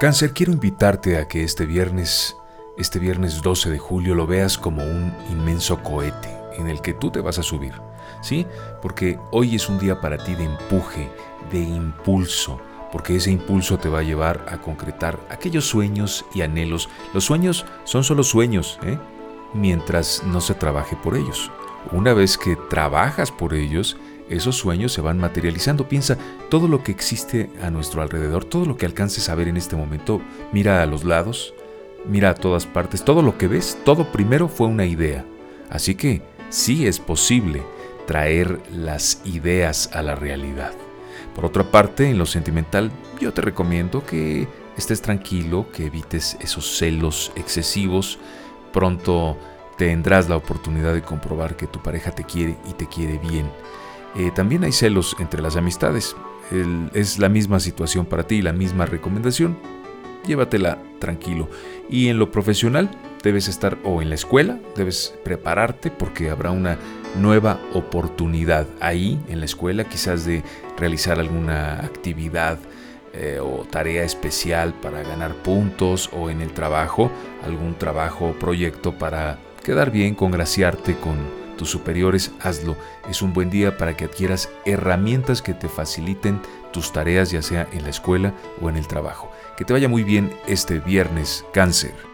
Cáncer, quiero invitarte a que este viernes, este viernes 12 de julio, lo veas como un inmenso cohete en el que tú te vas a subir, ¿sí? Porque hoy es un día para ti de empuje, de impulso, porque ese impulso te va a llevar a concretar aquellos sueños y anhelos. Los sueños son solo sueños, ¿eh? mientras no se trabaje por ellos. Una vez que trabajas por ellos, esos sueños se van materializando. Piensa todo lo que existe a nuestro alrededor, todo lo que alcances a ver en este momento. Mira a los lados, mira a todas partes. Todo lo que ves, todo primero fue una idea. Así que sí es posible traer las ideas a la realidad. Por otra parte, en lo sentimental, yo te recomiendo que estés tranquilo, que evites esos celos excesivos. Pronto tendrás la oportunidad de comprobar que tu pareja te quiere y te quiere bien. Eh, también hay celos entre las amistades. es la misma situación para ti, la misma recomendación. Llévatela tranquilo. Y en lo profesional, debes estar o en la escuela, debes prepararte porque habrá una nueva oportunidad ahí en la escuela, quizás de realizar alguna actividad eh, o tarea especial para ganar puntos o en el trabajo, algún trabajo o proyecto para quedar bien, congraciarte con tus superiores, hazlo. Es un buen día para que adquieras herramientas que te faciliten tus tareas, ya sea en la escuela o en el trabajo. Que te vaya muy bien este viernes, cáncer.